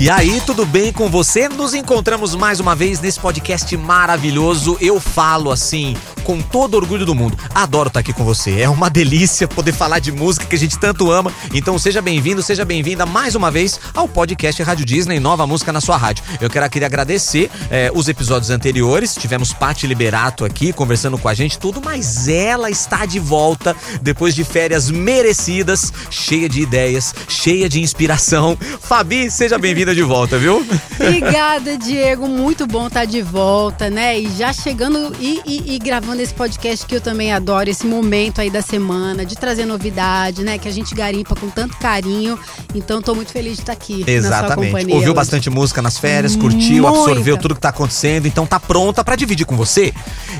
E aí, tudo bem com você? Nos encontramos mais uma vez nesse podcast maravilhoso. Eu falo assim, com todo orgulho do mundo. Adoro estar aqui com você. É uma delícia poder falar de música que a gente tanto ama. Então seja bem-vindo, seja bem-vinda mais uma vez ao podcast Rádio Disney, nova música na sua rádio. Eu quero aqui agradecer eh, os episódios anteriores. Tivemos Paty Liberato aqui conversando com a gente, tudo, mas ela está de volta depois de férias merecidas, cheia de ideias, cheia de inspiração. Fabi, seja bem-vinda de volta, viu? Obrigada, Diego. Muito bom estar de volta, né? E já chegando e, e, e, gravando esse podcast que eu também adoro, esse momento aí da semana, de trazer novidade, né? Que a gente garimpa com tanto carinho. Então, tô muito feliz de estar aqui. Exatamente. Na sua Ouviu hoje. bastante música nas férias, curtiu, Muita. absorveu tudo que tá acontecendo, então tá pronta para dividir com você.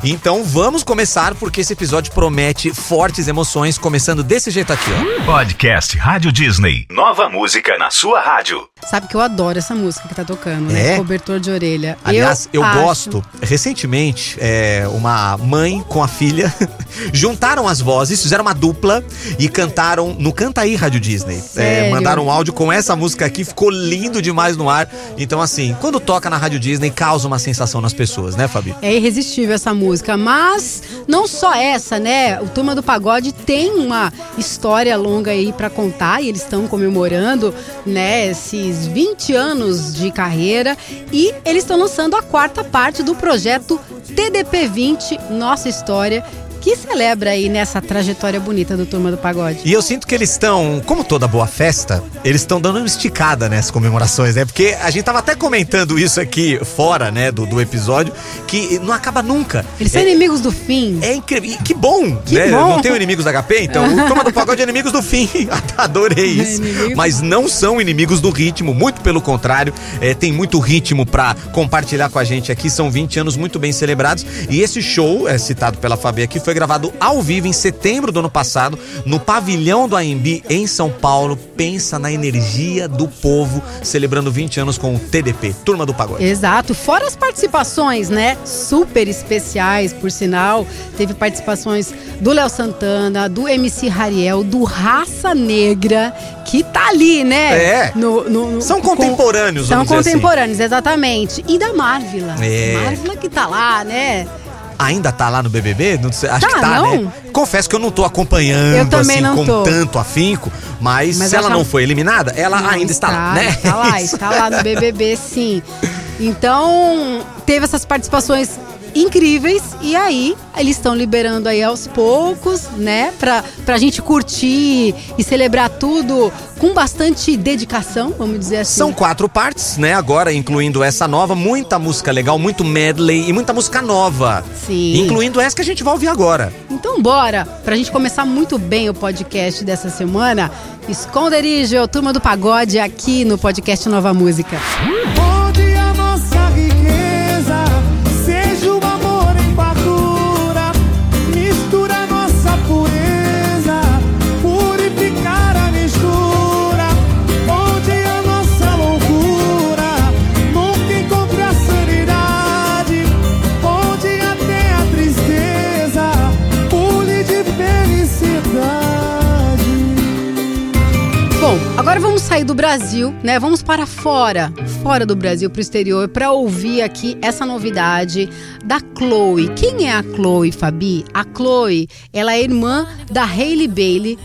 Então vamos começar, porque esse episódio promete fortes emoções, começando desse jeito aqui, ó. Podcast Rádio Disney. Nova música na sua rádio. Sabe que eu adoro essa música que tá tocando, né? É? Cobertor de orelha. Aliás, eu, acho- gosto. Recentemente, é, uma mãe com a filha juntaram as vozes, fizeram uma dupla e cantaram no Canta aí Rádio Disney. É, mandaram um áudio com essa música aqui, ficou lindo demais no ar. Então, assim, quando toca na Rádio Disney, causa uma sensação nas pessoas, né, Fabi? É irresistível essa música, mas não só essa, né? O Turma do Pagode tem uma história longa aí pra contar e eles estão comemorando, né, esses 20 anos de carreira e eles estão lançando a quarta parte do projeto TDP 20, Nossa História, que celebra aí nessa trajetória bonita do Turma do Pagode. E eu sinto que eles estão, como toda boa festa, eles estão dando uma esticada nessas comemorações, né? Porque a gente tava até comentando isso aqui fora, né, do, do episódio, que não acaba nunca. Eles são é, inimigos do fim. É incrível. E que bom, Que né? bom. Não tem inimigos da HP, então o Turma do Pagode é inimigos do fim. Adorei isso. Inimigos. Mas não são inimigos do ritmo, muito pelo contrário. é, tem muito ritmo pra compartilhar com a gente aqui. São 20 anos muito bem celebrados. E esse show, é, citado pela Fabi aqui, foi gravado ao vivo em setembro do ano passado, no pavilhão do AMB em São Paulo. Pensa na energia do povo celebrando 20 anos com o TDP, Turma do Pagode. Exato, fora as participações, né? Super especiais, por sinal. Teve participações do Léo Santana, do MC Rariel, do Raça Negra, que tá ali, né? É. No, no- no- São com- contemporâneos, São vamos dizer assim. contemporâneos, exatamente. E da Marvila. É. Marvila que tá lá, né? Ainda tá lá no BBB? Não sei, acho Tá, que tá, não? né? Confesso que eu não tô acompanhando assim com tô. tanto afinco, mas, Mas se ela acho- não foi eliminada, ela Não, ainda está, lá, né? Está lá, está lá no BBB, sim. Então, teve essas participações incríveis e aí eles estão liberando aí aos poucos, né, pra, pra gente curtir e celebrar tudo com bastante dedicação, vamos dizer assim. São quatro partes, né? Agora, incluindo essa nova, muita música legal, muito medley e muita música nova. Sim. Incluindo essa que a gente vai ouvir agora. Então bora, pra gente começar muito bem o podcast dessa semana, Esconderijo, Turma do Pagode aqui no podcast Nova Música. Onde Brasil, né? Vamos para fora, fora do Brasil, para o exterior, para ouvir aqui essa novidade da Chloe. Quem é a Chloe, Fabi? A Chloe, ela é irmã da Hailey Bailey,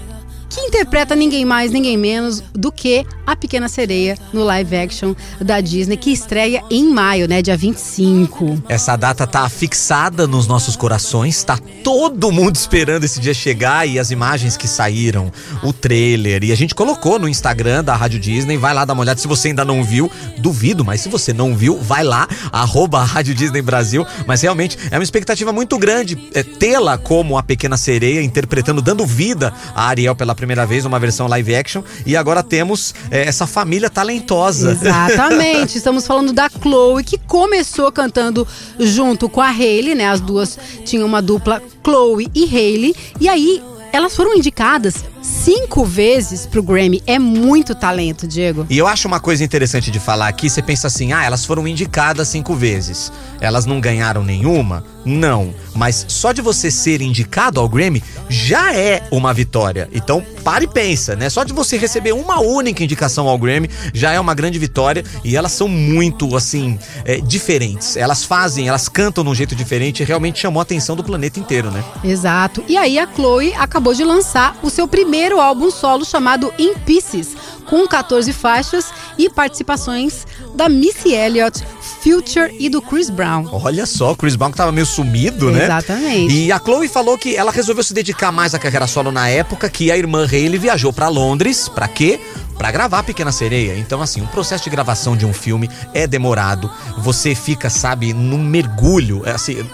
que interpreta ninguém mais, ninguém menos do que a Pequena Sereia no live action da Disney, que estreia em maio, né? Dia 25. Essa data tá fixada nos nossos corações, tá todo mundo esperando esse dia chegar e as imagens que saíram, o trailer, e a gente colocou no Instagram da Rádio Disney, vai lá dar uma olhada, se você ainda não viu, duvido, mas se você não viu, vai lá, arroba Rádio Disney Brasil, mas realmente é uma expectativa muito grande é, tê-la como a Pequena Sereia, interpretando, dando vida a Ariel pela primeira vez, uma versão live action, e agora temos é, essa família talentosa. Exatamente. Estamos falando da Chloe, que começou cantando junto com a Hailey, né? As duas tinham uma dupla Chloe e Hailey. E aí elas foram indicadas cinco vezes pro Grammy. É muito talento, Diego. E eu acho uma coisa interessante de falar aqui, você pensa assim, ah, elas foram indicadas cinco vezes. Elas não ganharam nenhuma? Não. Mas só de você ser indicado ao Grammy já é uma vitória. Então, para e pensa, né? Só de você receber uma única indicação ao Grammy já é uma grande vitória. E elas são muito, assim, é, diferentes. Elas fazem, elas cantam de um jeito diferente e realmente chamou a atenção do planeta inteiro, né? Exato. E aí a Chloe acabou de lançar o seu primeiro álbum solo chamado In Pieces, com 14 faixas e participações da Missy Elliott, Future e do Chris Brown. Olha só, o Chris Brown que tava meio sumido, né? Exatamente. E a Chloe falou que ela resolveu se dedicar mais à carreira solo na época que a irmã Hailey viajou pra Londres. Pra quê? Pra gravar Pequena Sereia. Então, assim, o processo de gravação de um filme é demorado. Você fica, sabe, num mergulho. É assim,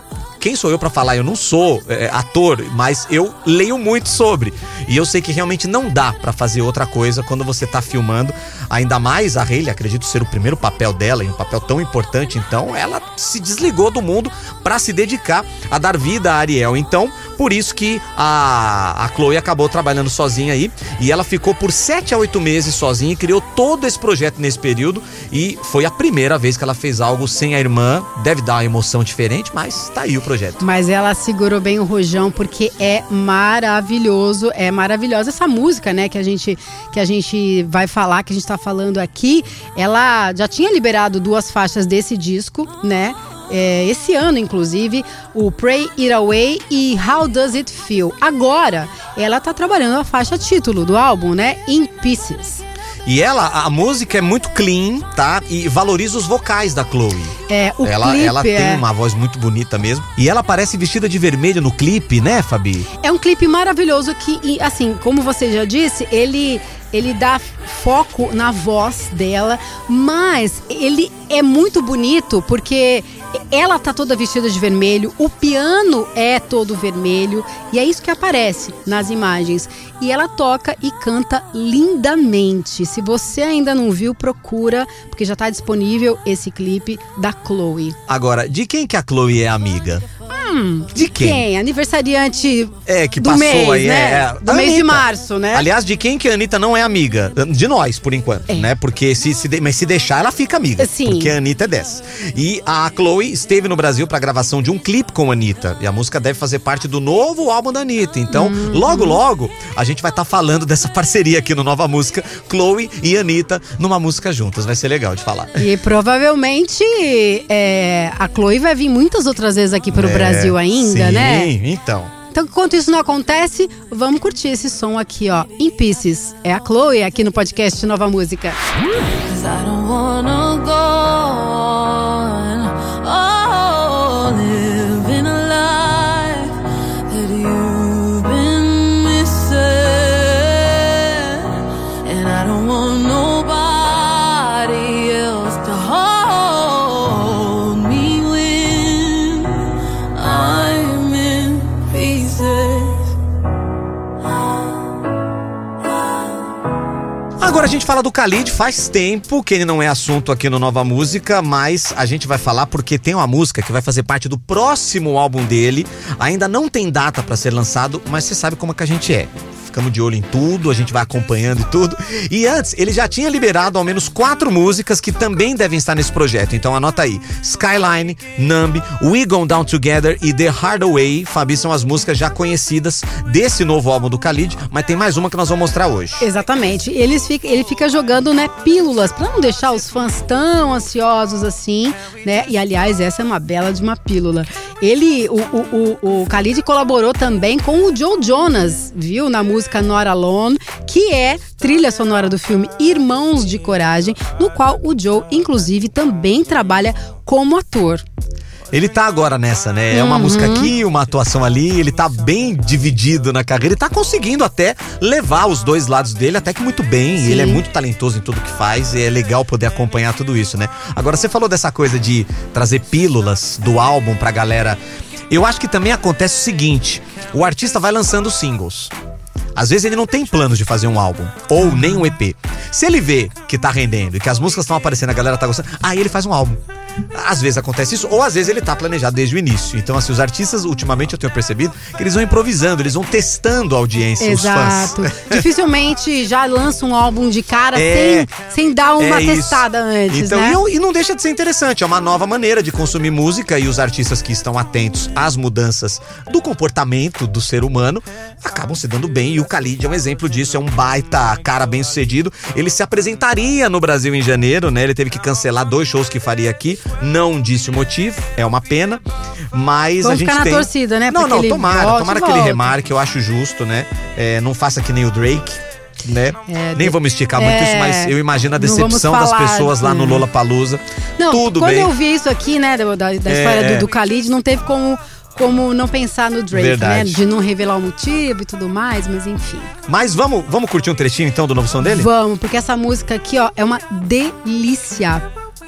quem sou eu para falar? Eu não sou é, ator, mas eu leio muito sobre. E eu sei que realmente não dá para fazer outra coisa quando você tá filmando. Ainda mais a Hayley, acredito ser o primeiro papel dela e um papel tão importante. Então, ela se desligou do mundo para se dedicar a dar vida a Ariel. Então, por isso que a, a Chloe acabou trabalhando sozinha aí. E ela ficou por sete a oito meses sozinha e criou todo esse projeto nesse período. E foi a primeira vez que ela fez algo sem a irmã. Deve dar uma emoção diferente, mas tá aí o projeto. Mas ela segurou bem o rojão porque é maravilhoso, é maravilhosa essa música, né, que a gente que a gente vai falar, que a gente tá falando aqui. Ela já tinha liberado duas faixas desse disco, né? É, esse ano, inclusive, o Pray It Away e How Does It Feel. Agora, ela tá trabalhando a faixa título do álbum, né? In Pieces. E ela, a música é muito clean, tá? E valoriza os vocais da Chloe. É, o ela, clipe ela tem é... uma voz muito bonita mesmo. E ela parece vestida de vermelho no clipe, né, Fabi? É um clipe maravilhoso que, e, assim, como você já disse, ele ele dá foco na voz dela, mas ele é muito bonito porque ela tá toda vestida de vermelho, o piano é todo vermelho e é isso que aparece nas imagens. E ela toca e canta lindamente. Se você ainda não viu, procura, porque já tá disponível esse clipe da Chloe. Agora, de quem que a Chloe é amiga? Hum, De quem? Aniversariante É, que do passou mês, aí, né? é, é. Do mês de março, né? Aliás, de quem que a Anitta não é amiga? De nós, por enquanto, É. né? Porque se, se de- mas se deixar, ela fica amiga. Sim. Porque a Anitta é dessa. E a Chloe esteve no Brasil pra gravação de um clipe com a Anitta. E a música deve fazer parte do novo álbum da Anitta. Então, Uhum. logo, logo, a gente vai estar falando dessa parceria aqui no Nova Música. Chloe e Anitta numa música juntas. Vai ser legal de falar. E provavelmente é, a Chloe vai vir muitas outras vezes aqui para o É, Brasil ainda, sim, né? então. Então, enquanto isso não acontece, vamos curtir esse som aqui, ó, In Pieces. É a Chloe aqui no podcast Nova Música. Cause gente fala do Khalid, faz tempo que ele não é assunto aqui no Nova Música, mas a gente vai falar porque tem uma música que vai fazer parte do próximo álbum dele. Ainda não tem data pra ser lançado, mas você sabe como é que a gente é. Ficamos de olho em tudo, a gente vai acompanhando e tudo. E antes, ele já tinha liberado ao menos quatro músicas que também devem estar nesse projeto. Então anota aí: Skyline, Numb, We Gone Down Together e The Hard Way. Fabi são as músicas já conhecidas desse novo álbum do Khalid, mas tem mais uma que nós vamos mostrar hoje. Exatamente. Eles fica, ele fica jogando, né, pílulas para não deixar os fãs tão ansiosos assim, né? E aliás, essa é uma bela de uma pílula. Ele, o, o, o, o Khalid colaborou também com o Joe Jonas, viu? Na música Not Alone, que é trilha sonora do filme Irmãos de Coragem, no qual o Joe, inclusive, também trabalha como ator. Ele tá agora nessa, né? É uma Uhum. música aqui, uma atuação ali, ele tá bem dividido na carreira e tá conseguindo até levar os dois lados dele até que muito bem. Sim. ele é muito talentoso em tudo que faz e é legal poder acompanhar tudo isso, né? Agora, você falou dessa coisa de trazer pílulas do álbum pra galera. Eu acho que também acontece o seguinte: o artista vai lançando singles. Às vezes ele não tem planos de fazer um álbum ou nem um EP. Se ele vê que tá rendendo e que as músicas estão aparecendo, a galera tá gostando, aí ele faz um álbum. Às vezes acontece isso, ou às vezes ele tá planejado desde o início. Então, assim, os artistas, ultimamente eu tenho percebido que eles vão improvisando, eles vão testando a audiência, Exato. os fãs. Dificilmente já lança um álbum de cara É. sem, sem dar uma É testada antes, Então, né? e, não- e não deixa de ser interessante, é uma nova maneira de consumir música e os artistas que estão atentos às mudanças do comportamento do ser humano acabam se dando bem. E o Khalid é um exemplo disso, é um baita cara bem sucedido. Ele se apresentaria no Brasil em janeiro, né? Ele teve que cancelar dois shows que faria aqui, não disse o motivo, é uma pena. Mas a Vamos gente ficar na tem... torcida, né? Não, Pra que não, tomara, volte tomara e que ele remarque, eu acho justo, né? É, não faça que nem o Drake. Né? É, Nem vamos esticar muito é, isso, mas eu imagino a decepção das pessoas lá no. Lola Palusa. Tudo quando bem. eu vi isso aqui, né, da, da, É, história é. do, do Khalid, não teve como, como não pensar no Drake, Verdade. né? De não revelar o motivo e tudo mais, mas enfim. Mas vamos, vamos curtir um trechinho então do novo som dele? Vamos, porque essa música aqui, ó, é uma delícia.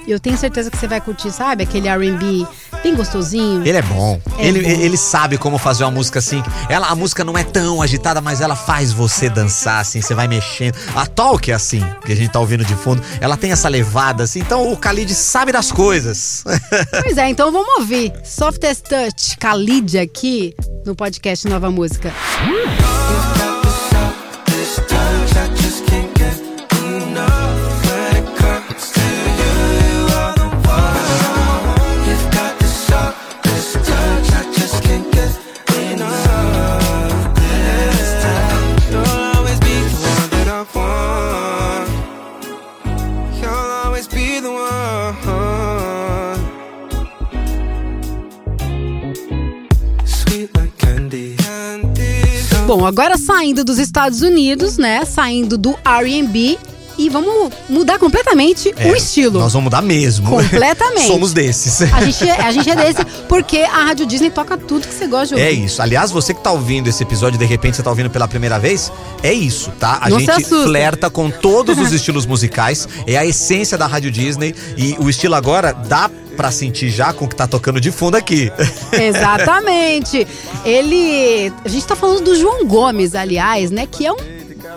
Eu tenho certeza que você vai curtir, sabe? Aquele R&B bem gostosinho. Ele é bom. É ele, bom. ele sabe como fazer uma música assim. Ela, a música não é tão agitada, mas ela faz você dançar assim, você vai mexendo. A Talk é assim, que a gente tá ouvindo de fundo. Ela tem essa levada assim. Então o Khalid sabe das coisas. Pois é, então vamos ouvir Softest Touch, Khalid aqui no podcast Nova Música. Bom, agora saindo dos Estados Unidos, né? Saindo do R&B e vamos mudar completamente o estilo. É, Nós vamos mudar mesmo. Completamente. Somos desses. A gente, é, a gente é desse porque a Rádio Disney toca tudo que você gosta de ouvir. É isso. Aliás, você que tá ouvindo esse episódio, de repente você tá ouvindo pela primeira vez, é isso, tá? A Não gente flerta com todos os estilos musicais, é a essência da Rádio Disney e o estilo agora dá pra sentir já com o que tá tocando de fundo aqui. Exatamente. Ele. A gente tá falando do João Gomes, aliás, né? Que é um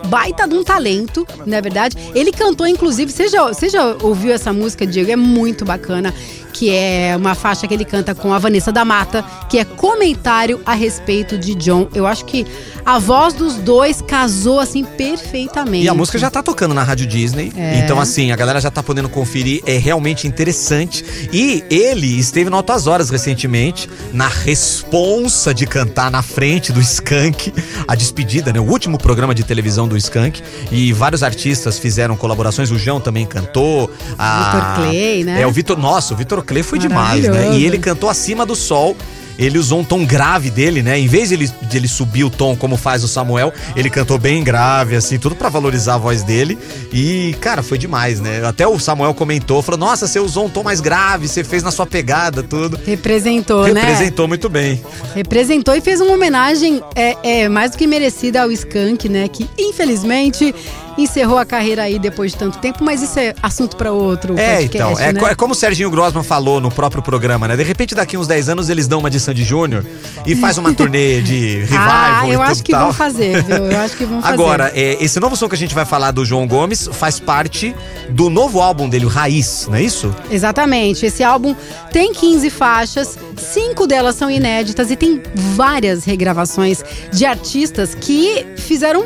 baita de um talento, na verdade. Ele cantou, inclusive, você já, você já ouviu essa música, Diego? É muito bacana. Que é uma faixa que ele canta com a Vanessa da Mata, que é comentário a respeito de John. Eu acho que a voz dos dois casou assim perfeitamente. E a música já tá tocando na Rádio Disney. É. Então, assim, a galera já tá podendo conferir. É realmente interessante. E ele esteve no Altas Horas recentemente, na responsa de cantar na frente do Skank, a despedida, né? O último programa de televisão do Skank. E vários artistas fizeram colaborações. O João também cantou. A... Vitor Clay, né? É, o Vitor. Nossa, o Vitor Clay foi demais, né? E ele cantou acima do sol. Ele usou um tom grave dele, né? Em vez de ele, de ele subir o tom como faz o Samuel, ele cantou bem grave, assim, tudo pra valorizar a voz dele. E, cara, foi demais, né? Até o Samuel comentou, falou: Nossa, você usou um tom mais grave, você fez na sua pegada, tudo. Representou, né? Representou muito bem. Representou e fez uma homenagem é, é, mais do que merecida ao Skank, né? Que infelizmente encerrou a carreira aí depois de tanto tempo, mas isso é assunto para outro É, podcast, então, é, né? co- é como o Serginho Grossman falou no próprio programa, né? De repente, daqui uns 10 anos, eles dão uma de Sandy Júnior e faz uma turnê de revival ah, eu acho que tal. vão fazer, viu? Eu acho que vão fazer. Agora, é, esse novo som que a gente vai falar do João Gomes faz parte do novo álbum dele, o Raiz, não é isso? Exatamente. Esse álbum tem 15 faixas, cinco delas são inéditas e tem várias regravações de artistas que fizeram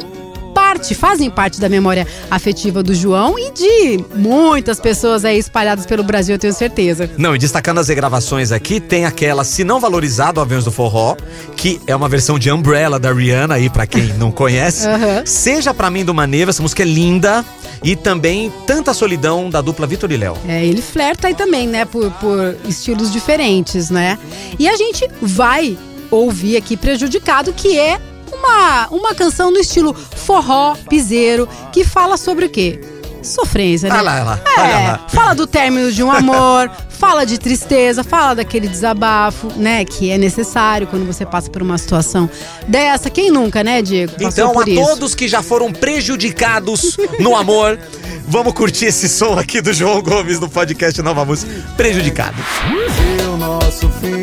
parte, fazem parte da memória afetiva do João e de muitas pessoas aí espalhadas pelo Brasil, eu tenho certeza. Não, e destacando as regravações aqui, tem aquela Se Não Valorizado, Aviões do Forró, que é uma versão de Umbrella da Rihanna aí, pra quem não conhece. Aham. Seja Pra Mim do Maneva, essa música é linda. E também Tanta Solidão, da dupla Vitor e Léo. É, ele flerta aí também, né, por, por estilos diferentes, né? E a gente vai ouvir aqui Prejudicado, que é uma, uma canção no estilo forró, piseiro, que fala sobre o quê? Sofrência, né? Olha lá, olha lá, É, olha lá. fala do término de um amor, fala de tristeza, fala daquele desabafo, né, que é necessário quando você passa por uma situação dessa. Quem nunca, né, Diego? Passou Então, por a isso. todos que já foram prejudicados no amor, vamos curtir esse som aqui do João Gomes no podcast Nova Música. Prejudicado. Se o nosso fim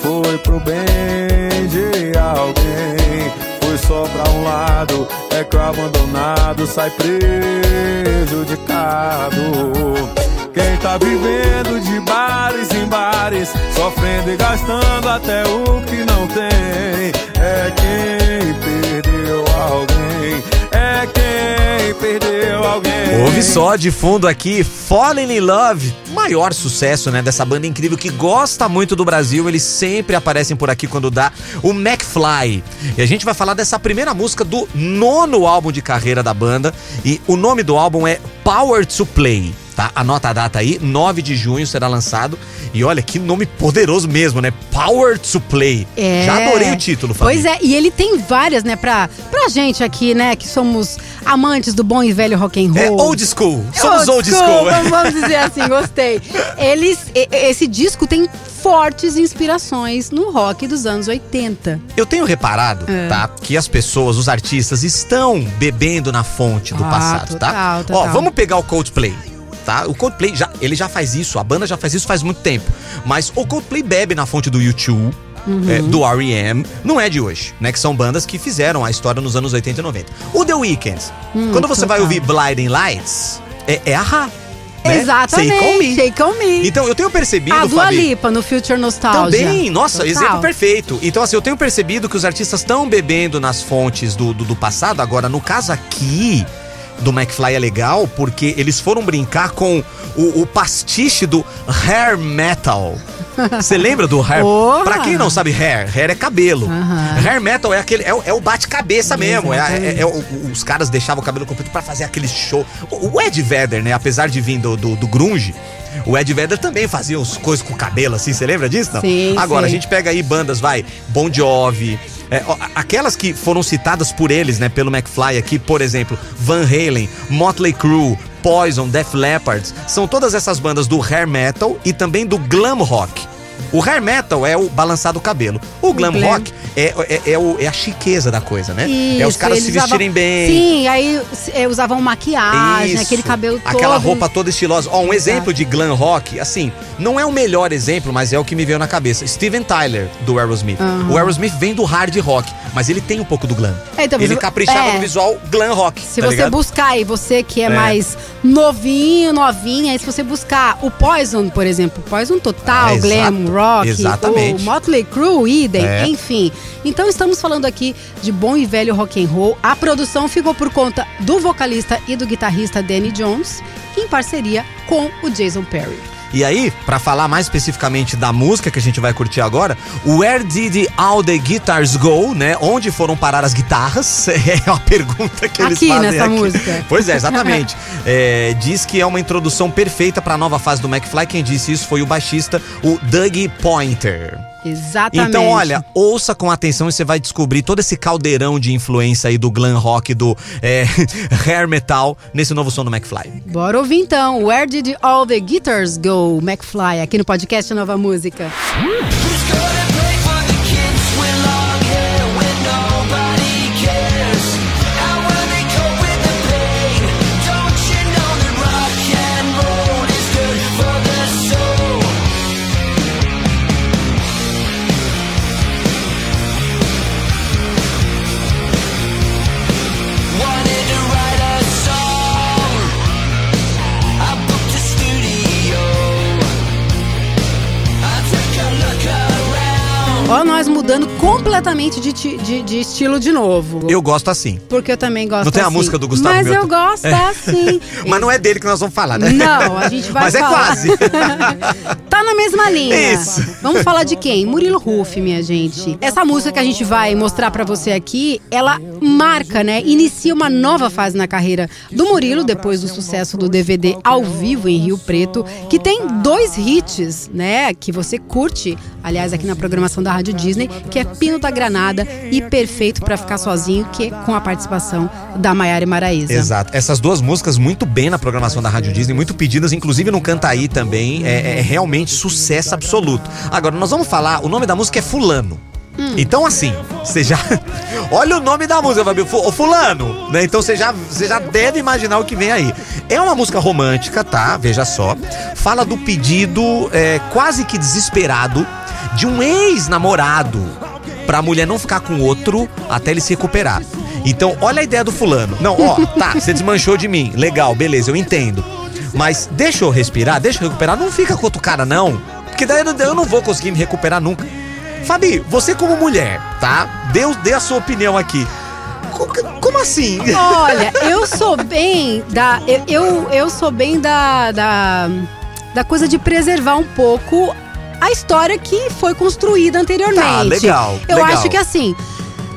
foi pro bem só pra um lado. É que o abandonado sai prejudicado. Quem tá vivendo de bares em bares, sofrendo e gastando até o que não tem, é quem perdeu alguém. É perdeu. Ouve só de fundo aqui, Fallen in Love, maior sucesso, né, dessa banda incrível que gosta muito do Brasil, eles sempre aparecem por aqui quando dá o McFly. E a gente vai falar dessa primeira música do nono álbum de carreira da banda e o nome do álbum é Power to Play. Tá? Anota a data aí, 9 de junho será lançado. E olha que nome poderoso mesmo, né? Power to Play. É. Já adorei o título, Fabi. Pois é, e ele tem várias, né, pra, pra gente aqui, né, que somos amantes do bom e velho rock and roll. É old school. Somos old, school. vamos- Vamos dizer assim, gostei. Eles, esse disco tem fortes inspirações no rock dos anos 80. Eu tenho reparado, É. tá? Que as pessoas, os artistas, estão bebendo na fonte do Ah, passado, tá? total, Ó, total. vamos pegar o Coldplay. Tá? O Coldplay já, ele já faz isso, a banda já faz isso faz muito tempo. Mas o Coldplay bebe na fonte do U2, Uhum. é, do R.E.M., não é de hoje, né? Que são bandas que fizeram a história nos anos 80 e 90. O The Weeknd, Hum, quando você vai ouvir Blinding Lights, é, é a né? Exatamente. Say Call Me. Shake on Me. Então eu tenho percebido, a Dua Fabi, Lipa no Future Nostalgia. também, nossa, Total. exemplo perfeito. Então, assim, eu tenho percebido que os artistas estão bebendo nas fontes do, do, do passado. Agora, no caso aqui do McFly é legal, porque eles foram brincar com o, o pastiche do hair metal. Você lembra do hair? Porra! Pra quem não sabe, hair, hair é cabelo. Aham. Hair metal é aquele, é, o- é o bate-cabeça mesmo. É, é- é o- os caras deixavam o cabelo comprido pra fazer aquele show. O, o Ed Vedder, né? Apesar de vir do, do, do grunge, o Ed Vedder também fazia as coisas com o cabelo assim. Você lembra disso? Não? Sim, Agora, sim. a gente pega aí bandas, vai, Bon Jovi. É, aquelas que foram citadas por eles, né, pelo McFly aqui, por exemplo, Van Halen, Motley Crue, Poison, Def Leppard, são todas essas bandas do hair metal e também do glam rock. O hair metal é o balançar do cabelo. O glam, glam. rock é, é, é o- é a chiqueza da coisa, né? é os Isso, caras se vestirem usavam- bem. Sim, aí é, usavam maquiagem, Isso. aquele cabelo todo. Aquela roupa toda estilosa. Ó, um Exato. exemplo de glam rock, assim, não é o melhor exemplo, mas é o que me veio na cabeça. Steven Tyler, do Aerosmith. Aham. O Aerosmith vem do hard rock, mas ele tem um pouco do glam. É, então, ele caprichava é. no visual glam rock, Se tá você ligado? buscar aí, você que é, mais novinho, novinha, aí se você buscar o Poison, por exemplo, Poison total, Ah, glam rock, Exatamente. o Motley Crue, idem, É. enfim. Então estamos falando aqui de bom e velho rock and roll. A produção ficou por conta do vocalista e do guitarrista Danny Jones, em parceria com o Jason Perry. E aí, pra falar mais especificamente da música que a gente vai curtir agora, Where Did All the Guitars Go, né? Onde foram parar as guitarras? É uma pergunta que eles Aqui, fazem nessa aqui. música. Pois é, exatamente. É, diz que é uma introdução perfeita pra nova fase do McFly. Quem disse isso foi o baixista, o Doug Pointer. Exatamente. Então, olha, ouça com atenção e você vai descobrir todo esse caldeirão de influência aí do glam rock, do é, hair metal, nesse novo som do McFly. Bora ouvir então. Where did all the guitars go, McFly, aqui no podcast Nova Música. Ó, completamente de, de, de estilo de novo. Eu gosto assim. Porque eu também gosto Não tem a assim. música do Gustavo Mas Mioto? eu gosto assim. Mas não é dele que nós vamos falar, né? Não, a gente vai Mas é falar. quase. tá na mesma linha. Isso. Vamos falar de quem? Murilo Ruff, minha gente. Essa música que a gente vai mostrar pra você aqui, ela marca, né? Inicia uma nova fase na carreira do Murilo depois do sucesso do DVD ao vivo em Rio Preto, que tem dois hits, né? Que você curte, aliás, aqui na programação da Rádio Disney, que é Pino da Granada e Perfeito pra Ficar Sozinho, que é com a participação da Maiara e Maraísa. Exato. Essas duas músicas muito bem na programação da Rádio Disney, muito pedidas, inclusive no Cantaí também, é, é realmente sucesso absoluto. Agora, nós vamos falar, o nome da música é Fulano. Então, assim, você já. Olha o nome da música, Fabio. Ô, Fulano, né? Então você já, você já deve imaginar o que vem aí. É uma música romântica, tá? Veja só. Fala do pedido é, quase que desesperado de um ex-namorado pra mulher não ficar com outro até ele se recuperar. Então, olha a ideia do fulano. Não, ó, tá, você desmanchou de mim. Legal, beleza, eu entendo. Mas deixa eu respirar, deixa eu recuperar. Não fica com outro cara, não. Porque daí eu não- vou conseguir me recuperar nunca. Fabi, você como mulher, tá? Deus dê a sua opinião aqui. Co- Como assim? Olha, eu sou bem da. Eu, eu, eu sou bem da, da. da coisa de preservar um pouco a história que foi construída anteriormente. Tá, legal, Eu legal. acho que assim.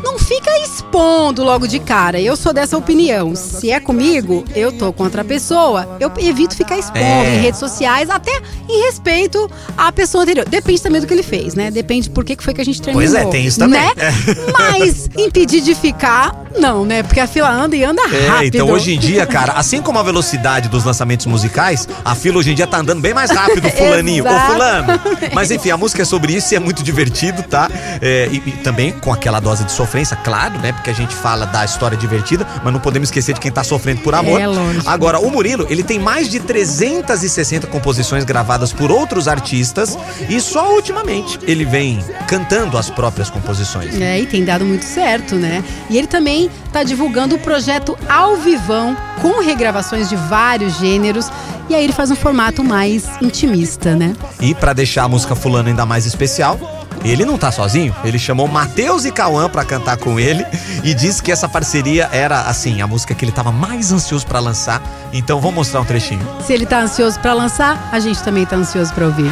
Não fica expondo logo de cara. Eu sou dessa opinião. Se é comigo, eu tô contra a pessoa. Eu evito ficar expondo É. em redes sociais, até em respeito à pessoa anterior. Depende também do que ele fez, né? Depende por que foi que a gente terminou. Pois é, tem isso também. Né? É. Mas impedir de ficar, não, né? Porque a fila anda e anda É, rápido. então hoje em dia, cara, assim como a velocidade dos lançamentos musicais, a fila hoje em dia tá andando bem mais rápido, fulaninho. Ô, fulano. Mas enfim, a música é sobre isso e é muito divertido, tá? É, e, e também com aquela dose de sofrência, claro, né? Porque a gente fala da história divertida, mas não podemos esquecer de quem tá sofrendo por amor. É, lógico. Agora, o Murilo, ele tem mais de 360 composições gravadas por outros artistas e só ultimamente ele vem cantando as próprias composições. É, e tem dado muito certo, né? E ele também tá divulgando o projeto Ao Vivão, com regravações de vários gêneros. E aí ele faz um formato mais intimista, né? E pra deixar a música fulano ainda mais especial, ele não tá sozinho. Ele chamou Matheus e Cauã pra cantar com ele e disse que essa parceria era assim, a música que ele tava mais ansioso pra lançar. Então vamos mostrar um trechinho. Se ele tá ansioso pra lançar, a gente também tá ansioso pra ouvir.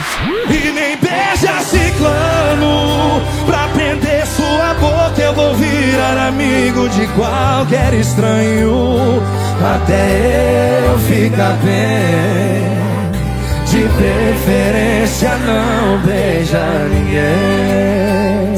E nem beija ciclano Pra prender sua boca eu vou virar amigo de qualquer estranho Até eu ficar bem De preferência não beija ninguém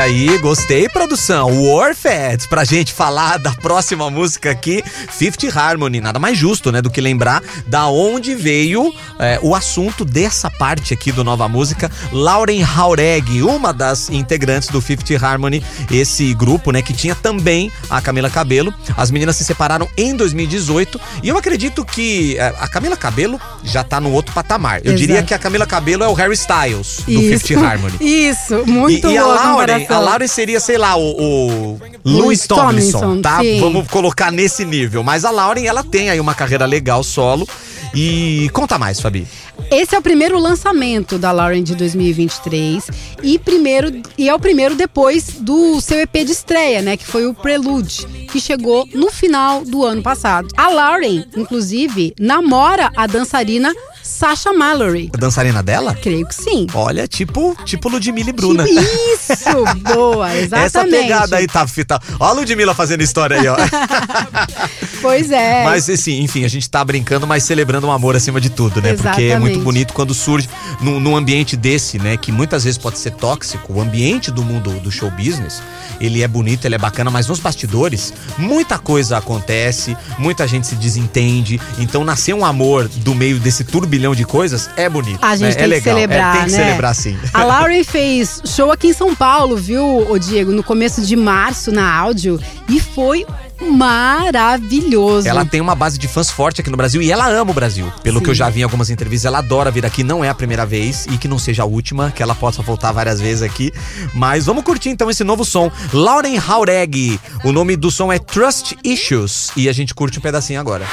Olha aí, gostei, produção. Warfed, pra gente falar da próxima música aqui, Fifth Harmony. Nada mais justo, né, do que lembrar da onde veio é, o assunto dessa parte aqui do Nova Música. Lauren Jauregui, uma das integrantes do Fifth Harmony, esse grupo, né, que tinha também a Camila Cabelo. As meninas se separaram em 2018 e eu acredito que é, a Camila Cabelo já tá no outro patamar. Eu Exato. diria que a Camila Cabelo é o Harry Styles do Isso. Fifth Harmony. Isso, muito e, e a boa A comparação. Lauren seria, sei lá, o, o Louis Louis Tomlinson, Tomlinson, tá? sim. Vamos colocar nesse nível. Mas a Lauren, ela tem aí uma carreira legal solo. E conta mais, Fabi. Esse é o primeiro lançamento da Lauren de 2023 e primeiro e é o primeiro depois do seu EP de estreia, né, que foi o Prelude, que chegou no final do ano passado. A Lauren, inclusive, namora a dançarina Sasha Mallory. A dançarina dela? Creio que sim. Olha, tipo, tipo Ludmilla e Bruna. Isso, boa, exatamente. Essa pegada aí tá fita. Ó a Ludmilla fazendo história aí, ó. Pois é. Mas assim, enfim, a gente tá brincando, mas celebrando o amor acima de tudo, né? Porque é Exatamente. muito bonito quando surge num, num ambiente desse, né? Que muitas vezes pode ser tóxico. O ambiente do mundo do show business, ele é bonito, ele é bacana, mas nos bastidores, muita coisa acontece, muita gente se desentende. Então, nascer um amor do meio desse turbilhão de coisas é bonito. A gente né? tem é que legal. celebrar, é, tem que né? celebrar sim. A Lauren fez show aqui em São Paulo, viu, ô Diego, no começo de março, na áudio, e foi maravilhoso. Ela tem uma base de fãs forte aqui no Brasil e ela ama o Brasil. Pelo Sim. que eu já vi em algumas entrevistas, ela adora vir aqui. Não é a primeira vez e que não seja a última, que ela possa voltar várias vezes aqui. Mas vamos curtir então esse novo som. Lauren Jauregui. O nome do som é Trust Issues e a gente curte um pedacinho agora.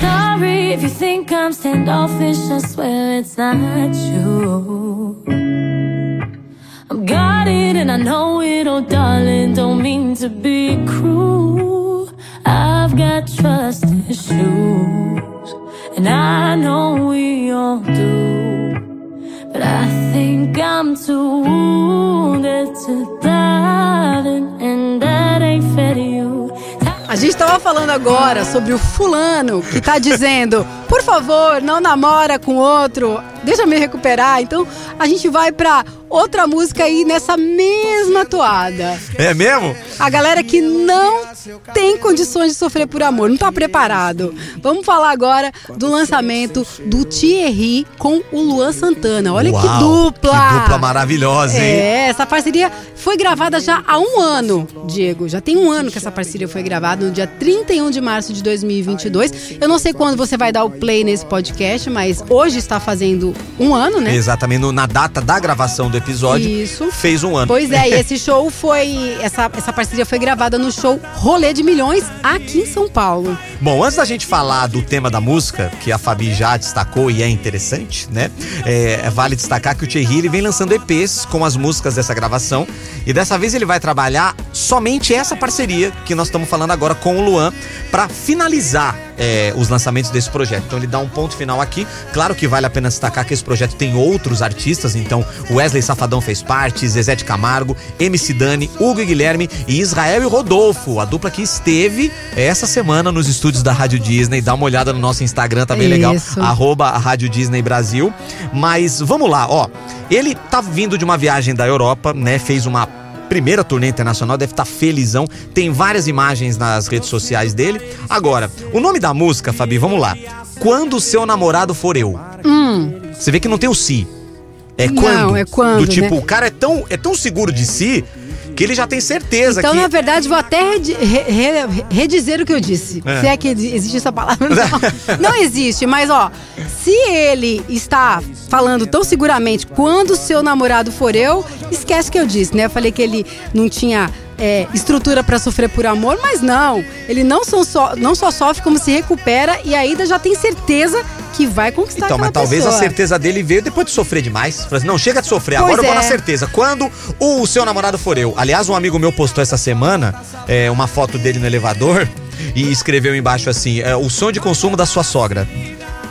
Sorry if you think I'm standoffish, I swear it's not you. I'm guarded and I know it, oh darling, don't mean to be cruel. I've got trust issues, and I know we all do. But I think I'm too wounded to darling, and that ain't fair to you. A gente tava falando agora sobre o fulano que tá dizendo por favor, não namora com outro, deixa me recuperar. Então a gente vai pra outra música aí nessa mesma toada. É mesmo? A galera que não tem condições de sofrer por amor, não tá preparado. Vamos falar agora do lançamento do Thierry com o Luan Santana. Olha Uau, que dupla! Que dupla maravilhosa, hein? É, essa parceria foi gravada já há um ano, Diego. Já tem um ano que essa parceria foi gravada, no dia 31 de março de 2022. Eu não sei quando você vai dar o play nesse podcast, mas hoje está fazendo um ano, né? Exatamente, na data da gravação do episódio, Isso. fez um ano. Pois é, e esse show foi. Essa, essa parceria foi gravada no show Rolê de Milhões aqui em São Paulo. Bom, antes da gente falar do tema da música, que a Fabi já destacou e é interessante, né? É, vale destacar que o Thierry ele vem lançando EPs com as músicas dessa gravação. E dessa vez ele vai trabalhar somente essa parceria que nós estamos falando agora com o Luan para finalizar é, os lançamentos desse projeto. Então ele dá um ponto final aqui. Claro que vale a pena destacar que esse projeto tem outros artistas, então Wesley Safadão fez parte, Zezé de Camargo, MC Dani, Hugo e Guilherme e Israel e Rodolfo, a dupla que esteve essa semana nos estúdios da Rádio Disney. Dá uma olhada no nosso Instagram, tá bem legal, Isso. arroba Rádio Disney Brasil. Mas vamos lá, ó. Ele tá vindo de uma viagem da Europa, né? Fez uma primeira turnê internacional, deve estar felizão. Tem várias imagens nas redes sociais dele. Agora, o nome da música, Fabi, vamos lá. Quando o seu namorado for eu. Você vê que não tem o si. É Hum. Não, quando. é quando, Do tipo, né? o cara é tão, é tão seguro de si que ele já tem certeza Então, que. na verdade, vou até redi- re- re- redizer o que eu disse. É. Se é que existe essa palavra. Não, não existe, mas ó, se ele está falando tão seguramente quando o seu namorado for eu, esquece que eu disse, né? Eu falei que ele não tinha é, estrutura pra sofrer por amor, mas não. Ele não só, não só sofre, como se recupera e ainda já tem certeza que vai conquistar Então, mas talvez pessoa. a certeza dele veio depois de sofrer demais. Assim, não, chega de sofrer, Pois agora eu vou é. na certeza. Quando o seu namorado for eu. Aliás, um amigo meu postou essa semana é, uma foto dele no elevador e escreveu embaixo assim: é, o sonho de consumo da sua sogra.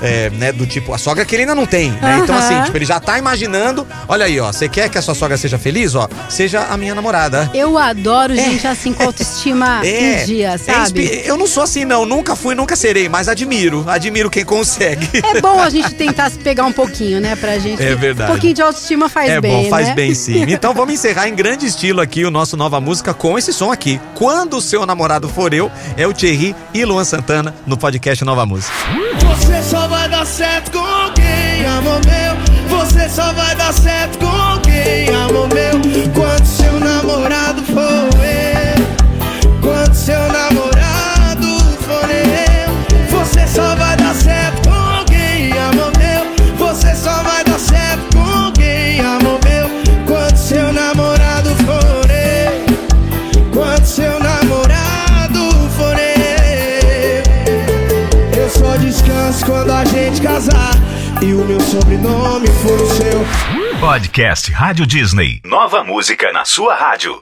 É, né, do tipo, a sogra que ele ainda não tem, né? Então, assim, tipo, ele já tá imaginando. Olha aí, ó, você quer que a sua sogra seja feliz? Ó, seja a minha namorada. Eu adoro gente assim com autoestima em dia, é sabe? eu não sou assim, não. Nunca fui, nunca serei, mas admiro. Admiro quem consegue. É bom a gente tentar se pegar um pouquinho, né? Pra gente. É verdade. Um pouquinho de autoestima faz é bem. bom, faz né? bem sim. Então vamos encerrar em grande estilo aqui o nosso nova música com esse som aqui. Quando o seu namorado for eu, é o Thierry e Luan Santana no podcast Nova Música. Você vai dar certo com quem ama o meu. Você só vai dar certo com quem ama o meu. Quando seu namorado for e o meu sobrenome for o seu. Podcast Rádio Disney. Nova música na sua rádio.